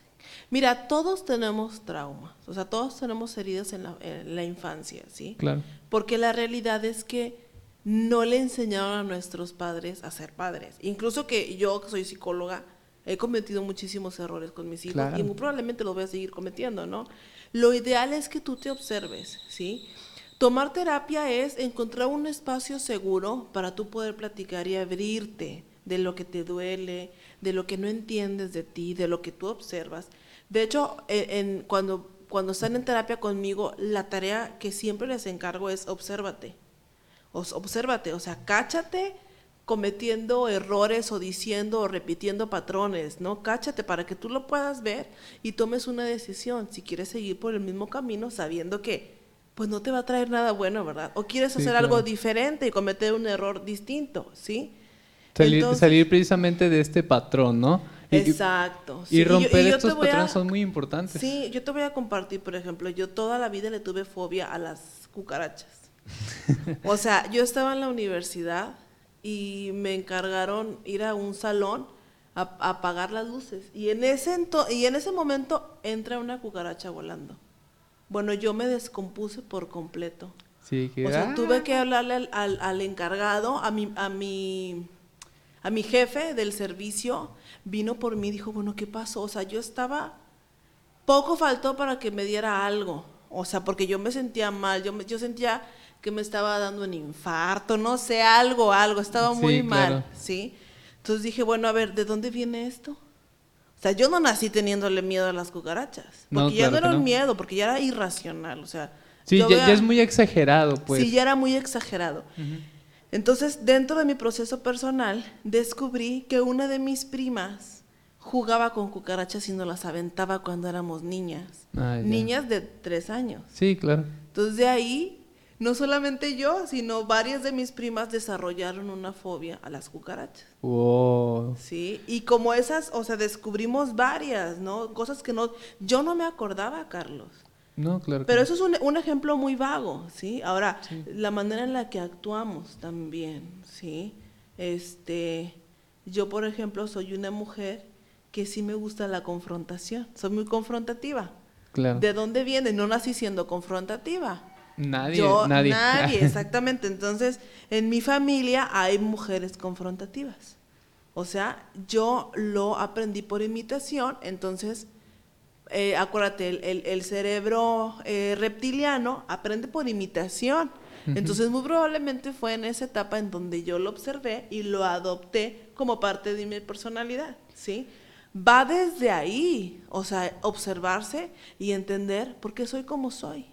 Mira, todos tenemos traumas, o sea, todos tenemos heridas en la, en la infancia, ¿sí? Claro. Porque la realidad es que no le enseñaron a nuestros padres a ser padres. Incluso que yo, que soy psicóloga, he cometido muchísimos errores con mis hijos Claro. y muy probablemente los voy a seguir cometiendo, ¿no? Lo ideal es que tú te observes, ¿sí? Tomar terapia es encontrar un espacio seguro para tú poder platicar y abrirte de lo que te duele, de lo que no entiendes de ti, de lo que tú observas. De hecho, en, en- cuando, cuando están en terapia conmigo, la tarea que siempre les encargo es obsérvate. Os- obsérvate, o sea, cáchate cometiendo errores o diciendo o repitiendo patrones, ¿no? Cáchate para que tú lo puedas ver y tomes una decisión si quieres seguir por el mismo camino sabiendo que pues no te va a traer nada bueno, ¿verdad? O quieres Sí, hacer claro. algo diferente y cometer un error distinto, ¿sí? Salir, Entonces- salir precisamente de este patrón, ¿no? Exacto. Y, sí, romper yo estos a- patrones son muy importantes. Sí, yo te voy a compartir, por ejemplo, yo toda la vida le tuve fobia a las cucarachas. O sea, yo estaba en la universidad y me encargaron ir a un salón a, a apagar las luces. Y en, ese ento- y en ese momento entra una cucaracha volando. Bueno, yo me descompuse por completo. Sí, que, O sea, ah, tuve que hablarle al, al- al encargado, a mi, a mi, a mi jefe del servicio, vino por mí y dijo, bueno, ¿qué pasó? O sea, yo estaba, poco faltó para que me diera algo. O sea, porque yo me sentía mal, yo, me- yo sentía que me estaba dando un infarto, no sé, algo, algo, estaba Sí, muy claro. mal, ¿sí? Entonces dije, bueno, a ver, ¿de dónde viene esto? O sea, yo no nací teniéndole miedo a las cucarachas, No, porque ya claro no era un no. miedo, porque ya era irracional, o sea. Sí, ya, ya es muy exagerado, pues. Sí, ya era muy exagerado. Entonces, dentro de mi proceso personal, descubrí que una de mis primas jugaba con cucarachas y nos las aventaba cuando éramos niñas. Ah. Niñas de tres años. Sí, claro. Entonces, de ahí, no solamente yo, sino varias de mis primas desarrollaron una fobia a las cucarachas. Wow. Sí, y como esas, o sea, descubrimos varias, ¿no? Cosas que no, yo no me acordaba, Carlos. No, claro. Pero eso es un, un ejemplo muy vago, ¿sí? Ahora, la manera en la que actuamos también, ¿sí? Este, yo, por ejemplo, soy una mujer que sí me gusta la confrontación, soy muy confrontativa. Claro. ¿De dónde viene? No nací siendo confrontativa. Nadie, Yo- nadie. Nadie, exactamente. Entonces, en mi familia hay mujeres confrontativas. O sea, yo lo aprendí por imitación, entonces, eh, acuérdate, el, el- el cerebro eh, reptiliano aprende por imitación. Entonces, muy probablemente fue en esa etapa en donde yo lo observé y lo adopté como parte de mi personalidad, ¿sí? Va desde ahí, o sea, observarse y entender por qué soy como soy.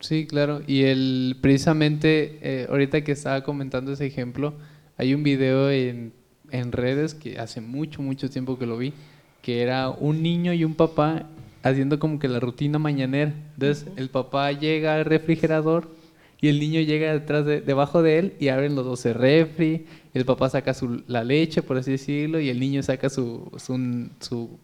Sí, claro. Y el precisamente eh, ahorita que estaba comentando ese ejemplo, hay un video en, en redes que hace mucho, mucho tiempo que lo vi, que era un niño y un papá haciendo como que la rutina mañanera. Entonces el papá llega al refrigerador y el niño llega detrás de, debajo de él y abren los dos el refri. El papá saca su, la leche, por así decirlo, y el niño saca su, su, su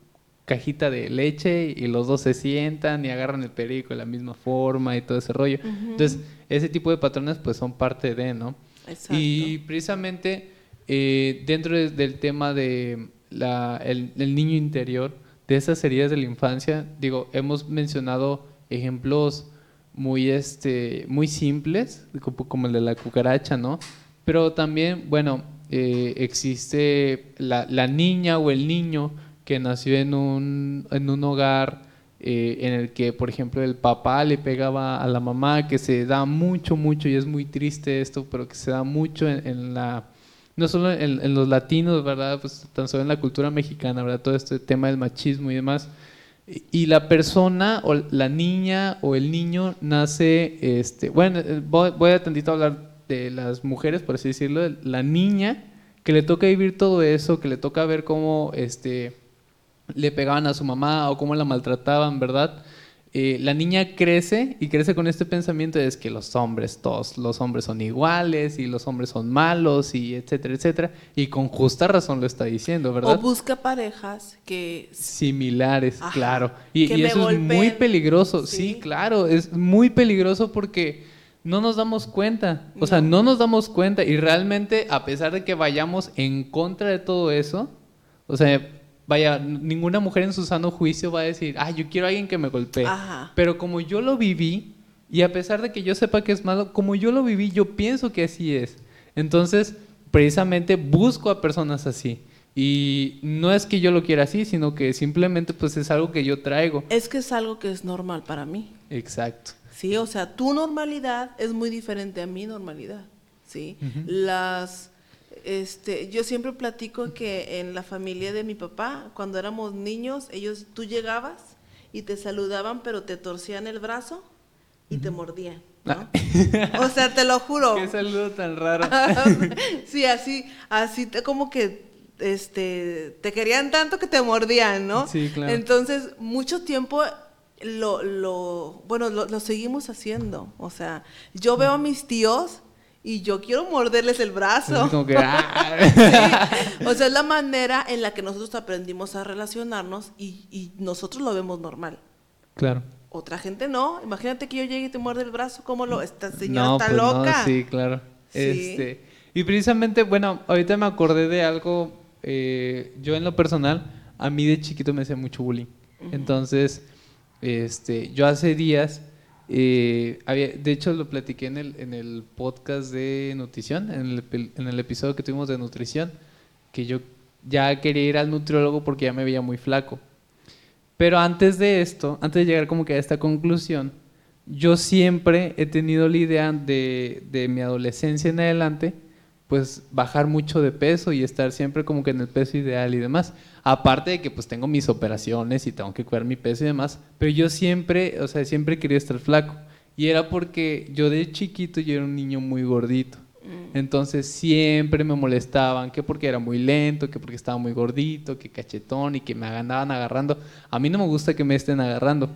cajita de leche y los dos se sientan y agarran el perico de la misma forma y todo ese rollo. Entonces, ese tipo de patrones pues son parte de, ¿no? Exacto. Y precisamente eh, dentro de- del tema de la, el, el niño interior, de esas heridas de la infancia, digo, hemos mencionado ejemplos muy, este, muy simples, como, el de la cucaracha, ¿no? Pero también, bueno, eh, existe la, la niña o el niño que nació en un, en un hogar eh, en el que, por ejemplo, el papá le pegaba a la mamá, que se da mucho, mucho, y es muy triste esto, pero que se da mucho en, en la, no solo en, los latinos, ¿verdad? Pues tan solo en la cultura mexicana, ¿verdad? Todo este tema del machismo y demás. Y- la persona o la niña o el niño nace, este, bueno, eh, voy, a tantito hablar de las mujeres, por así decirlo, de la niña que le toca vivir todo eso, que le toca ver cómo, este, le pegaban a su mamá o cómo la maltrataban, ¿verdad? Eh, la niña crece y crece con este pensamiento de es que los hombres, todos los hombres son iguales y los hombres son malos y etcétera, etcétera. Y con justa razón lo está diciendo, O ¿verdad? busca parejas que Similares, Ajá. claro. Y, eso es muy peligroso, sí. Sí. claro, es muy peligroso porque no nos damos cuenta, o sea, No. no nos damos cuenta y realmente a pesar de que vayamos en contra de todo eso, o sea, vaya, ninguna mujer en su sano juicio va a decir, ah, yo quiero a alguien que me golpee. Ajá. Pero como yo lo viví, y a pesar de que yo sepa que es malo, como yo lo viví, yo pienso que así es. Entonces, precisamente busco a personas así. Y no es que yo lo quiera así, sino que simplemente pues es algo que yo traigo. es que es algo que es normal para mí. Exacto. Sí, o sea, tu normalidad es muy diferente a mi normalidad, ¿sí? Las, este, yo siempre platico que en la familia de mi papá, cuando éramos niños, ellos, tú llegabas y te saludaban, pero te torcían el brazo y te mordían, ¿no? o sea, te lo juro. Qué saludo tan raro. sí, así, así te- como que este te querían tanto que te mordían, ¿no? Sí, claro. Entonces, mucho tiempo lo, lo bueno, lo, lo seguimos haciendo. O sea, yo veo a mis tíos y yo quiero morderles el brazo. Como que, ah. Sí. O sea, es la manera en la que nosotros aprendimos a relacionarnos y, y nosotros lo vemos normal. Claro. Otra gente no. Imagínate que yo llegue y te muerde el brazo, ¿cómo lo? Esta señora está pues no, loca. sí, claro. Sí. Este, y precisamente, bueno, ahorita me acordé de algo, eh, yo en lo personal, a mí de chiquito me hacía mucho bullying. Entonces, este, yo hace días, eh, había, de hecho lo platiqué en el, en el podcast de nutrición, en el, en el episodio que tuvimos de nutrición, que yo ya quería ir al nutriólogo porque ya me veía muy flaco. Pero antes de esto, antes de llegar como que a esta conclusión, yo siempre he tenido la idea de, de mi adolescencia en adelante, pues bajar mucho de peso y estar siempre como que en el peso ideal y demás. Aparte de que pues tengo mis operaciones y tengo que cuidar mi peso y demás, pero yo siempre, o sea, siempre quería estar flaco. Y era porque yo de chiquito yo era un niño muy gordito. Entonces siempre me molestaban, que porque era muy lento, que porque estaba muy gordito, que cachetón y que me andaban agarrando. A mí no me gusta que me estén agarrando.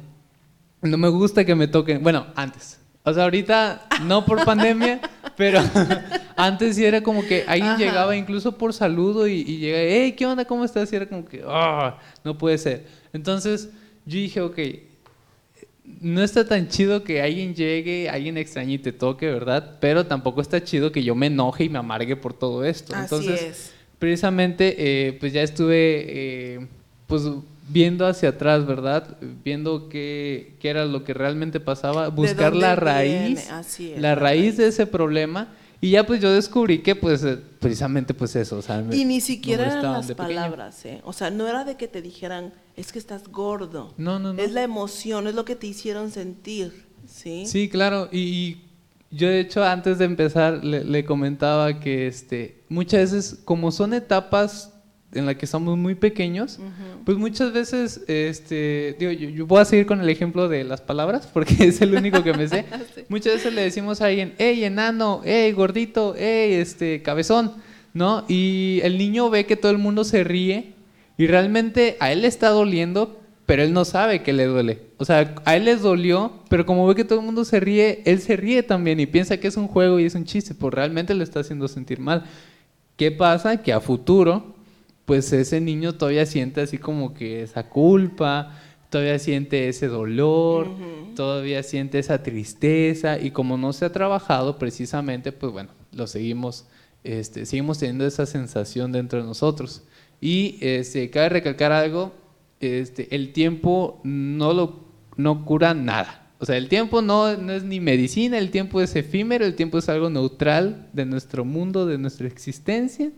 No me gusta que me toquen. Bueno, antes. O sea, ahorita no por pandemia, pero antes sí era como que alguien Ajá. llegaba incluso por saludo y, y llega, hey, ¿qué onda? ¿Cómo estás? Y era como que, ah, no puede ser. Entonces yo dije, ok, no está tan chido que alguien llegue, alguien extraño y te toque, ¿verdad? Pero tampoco está chido que yo me enoje y me amargue por todo esto. Así Entonces, es. precisamente, eh, pues ya estuve, eh, pues viendo hacia atrás, ¿verdad? Viendo qué, qué era lo que realmente pasaba, buscar la raíz, Así es, la la raíz raíz. de ese problema. Y ya pues yo descubrí que pues eh, precisamente pues eso, o sea, Y ni siquiera eran las pequeño. palabras, ¿eh? O sea, no era de que te dijeran, es que estás gordo. No, no, no. Es la emoción, es lo que te hicieron sentir, ¿sí? Sí, claro. Y, y yo de hecho antes de empezar le, le comentaba que este, muchas veces como son etapas en las que somos muy pequeños, pues muchas veces, este, digo, yo, yo voy a seguir con el ejemplo de las palabras porque es el único que me sé. Sí. Muchas veces le decimos a alguien, hey enano, hey gordito, hey este cabezón, ¿no? Y el niño ve que todo el mundo se ríe y realmente a él le está doliendo, pero él no sabe que le duele. O sea, a él les dolió, pero como ve que todo el mundo se ríe, él se ríe también y piensa que es un juego y es un chiste, pues realmente le está haciendo sentir mal. ¿Qué pasa? Que a futuro, pues ese niño todavía siente así como que esa culpa, todavía siente ese dolor, todavía siente esa tristeza y como no se ha trabajado precisamente, pues bueno, lo seguimos, este, seguimos teniendo esa sensación dentro de nosotros. Y este, cabe recalcar algo, este, el tiempo no, lo, no cura nada. O sea, el tiempo no, no es ni medicina, el tiempo es efímero, el tiempo es algo neutral de nuestro mundo, de nuestra existencia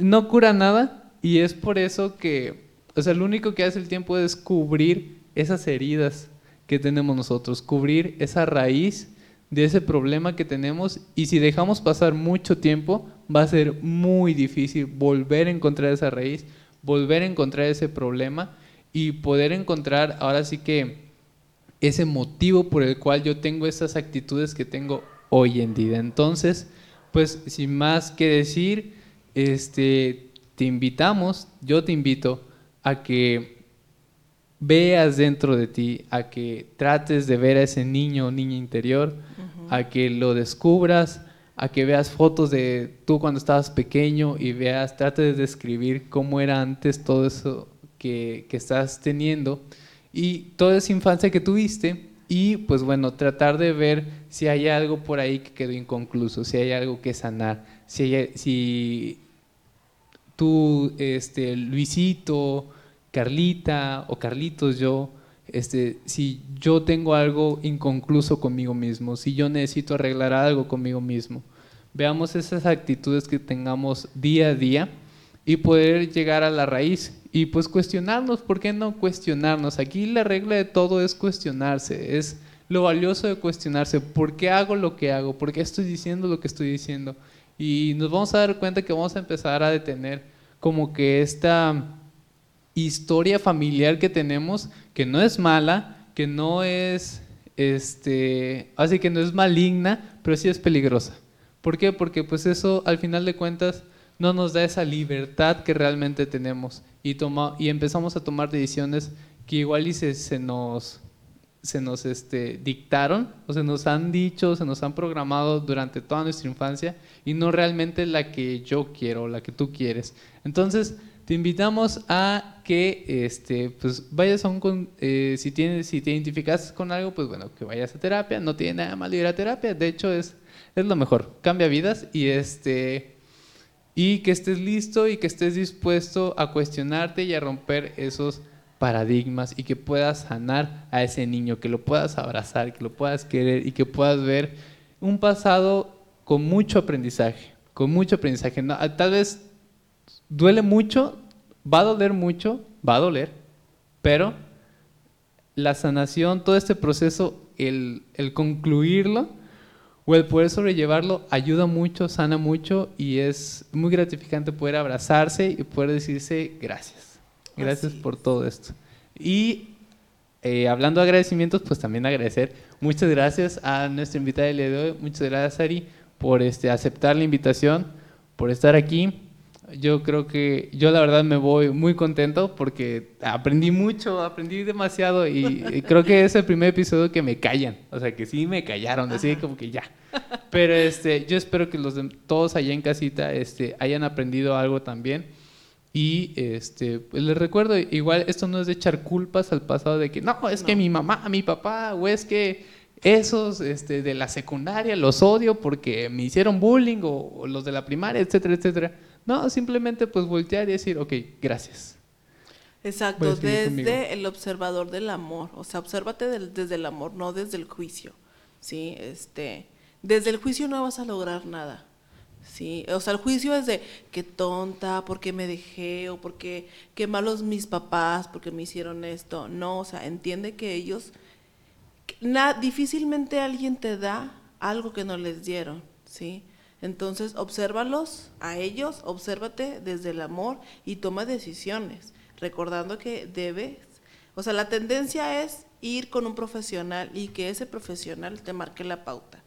no cura nada y es por eso que, o sea, lo único que hace el tiempo es cubrir esas heridas que tenemos nosotros, cubrir esa raíz de ese problema que tenemos y si dejamos pasar mucho tiempo va a ser muy difícil volver a encontrar esa raíz, volver a encontrar ese problema y poder encontrar ahora sí que ese motivo por el cual yo tengo esas actitudes que tengo hoy en día. Entonces, pues sin más que decir, este, te invitamos, yo te invito a que veas dentro de ti, a que trates de ver a ese niño o niña interior, a que lo descubras, a que veas fotos de tú cuando estabas pequeño y veas, trates de describir cómo era antes todo eso que, que estás teniendo y toda esa infancia que tuviste y pues bueno, tratar de ver si hay algo por ahí que quedó inconcluso, si hay algo que sanar, si, tú, este, Luisito, Carlita o Carlitos, yo, este, si yo tengo algo inconcluso conmigo mismo, si yo necesito arreglar algo conmigo mismo. Veamos esas actitudes que tengamos día a día y poder llegar a la raíz y pues cuestionarnos, ¿por qué no cuestionarnos? Aquí la regla de todo es cuestionarse, es lo valioso de cuestionarse, ¿por qué hago lo que hago? ¿Por qué estoy diciendo lo que estoy diciendo? Y nos vamos a dar cuenta que vamos a empezar a detener como que esta historia familiar que tenemos, que no es mala, que no es, este, así que no es maligna, pero sí es peligrosa. ¿Por qué? Porque pues eso al final de cuentas no nos da esa libertad que realmente tenemos y, toma, y empezamos a tomar decisiones que igual y se, se nos, se nos este, dictaron o se nos han dicho, se nos han programado durante toda nuestra infancia y no realmente la que yo quiero, la que tú quieres. Entonces, te invitamos a que este, pues, vayas a un, con- eh, si, tienes, si te identificas con algo, pues bueno, que vayas a terapia, no tiene nada malo ir a terapia, de hecho es, es lo mejor, cambia vidas y este... Y que estés listo y que estés dispuesto a cuestionarte y a romper esos paradigmas y que puedas sanar a ese niño, que lo puedas abrazar, que lo puedas querer y que puedas ver un pasado con mucho aprendizaje, con mucho aprendizaje. No, tal vez duele mucho, va a doler mucho, va a doler, pero la sanación, todo este proceso, el, el concluirlo o el poder sobrellevarlo ayuda mucho, sana mucho y es muy gratificante poder abrazarse y poder decirse gracias. Gracias por todo esto. Y eh, hablando de agradecimientos, pues también agradecer. Muchas gracias a nuestra invitada del día de hoy. Muchas gracias, Ari, por este, aceptar la invitación, por estar aquí. Yo creo que yo la verdad me voy muy contento porque aprendí mucho, aprendí demasiado y, creo que es el primer episodio que me callan, o sea que sí me callaron, así como que ya. Pero este, yo espero que los dem- todos allá en casita este, hayan aprendido algo también. Y este, pues les recuerdo, igual esto no es de echar culpas al pasado de que no, es que mi mamá, mi papá, o es que esos este, de la secundaria los odio porque me hicieron bullying, o, o los de la primaria, etcétera, etcétera. No, simplemente pues voltear y decir, ok, gracias. Exacto, conmigo. desde el observador del amor, o sea, obsérvate del- desde el amor, no desde el juicio, ¿sí? Este, desde el juicio no vas a lograr nada, ¿sí? O sea, el juicio es de qué tonta, por qué me dejé, o por qué, malos mis papás, porque me hicieron esto. No, o sea, entiende que ellos, difícilmente alguien te da algo que no les dieron, ¿sí? Entonces, obsérvalos a ellos, obsérvate desde el amor y toma decisiones, recordando que debes, o sea, la tendencia es ir con un profesional y que ese profesional te marque la pauta.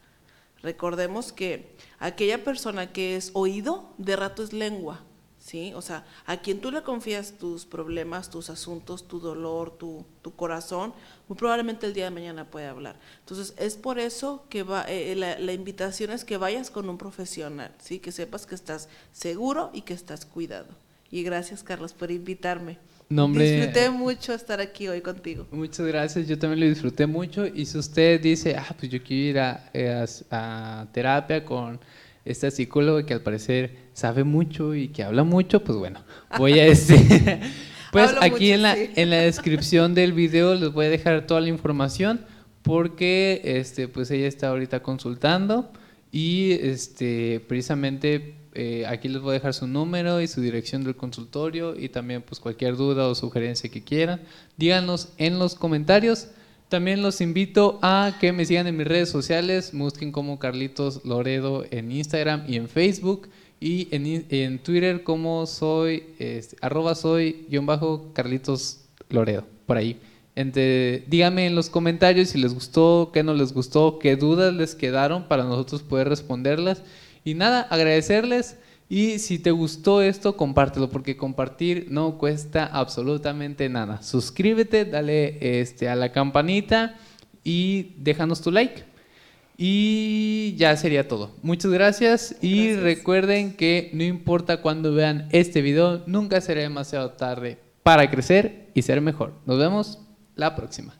Recordemos que aquella persona que es oído, de rato es lengua, ¿sí? O sea, a quien tú le confías tus problemas, tus asuntos, tu dolor, tu, tu corazón, muy probablemente el día de mañana puede hablar. Entonces, es por eso que va, eh, la, la invitación es que vayas con un profesional, ¿sí? Que sepas que estás seguro y que estás cuidado. Y gracias, Carlos, por invitarme. No, hombre. Disfruté mucho estar aquí hoy contigo. Muchas gracias, yo también lo disfruté mucho. Y si usted dice, ah, pues yo quiero ir a, eh, a- a terapia con esta psicóloga que al parecer sabe mucho y que habla mucho, pues bueno, voy a este. pues Hablo aquí mucho, en, la, sí. en la descripción del video les voy a dejar toda la información porque este, pues ella está ahorita consultando y este, precisamente eh, aquí les voy a dejar su número y su dirección del consultorio y también pues cualquier duda o sugerencia que quieran. Díganos en los comentarios. También los invito a que me sigan en mis redes sociales, busquen como Carlitos Loredo en Instagram y en Facebook y en, Twitter como soy, este, arroba soy guion bajo Carlitos Loredo, por ahí. Díganme en los comentarios si les gustó, qué no les gustó, qué dudas les quedaron para nosotros poder responderlas. Y nada, agradecerles. Y si te gustó esto, compártelo, porque compartir no cuesta absolutamente nada. Suscríbete, dale este, a la campanita y déjanos tu like. Y ya sería todo. Muchas gracias y Gracias. recuerden que no importa cuándo vean este video, nunca será demasiado tarde para crecer y ser mejor. Nos vemos la próxima.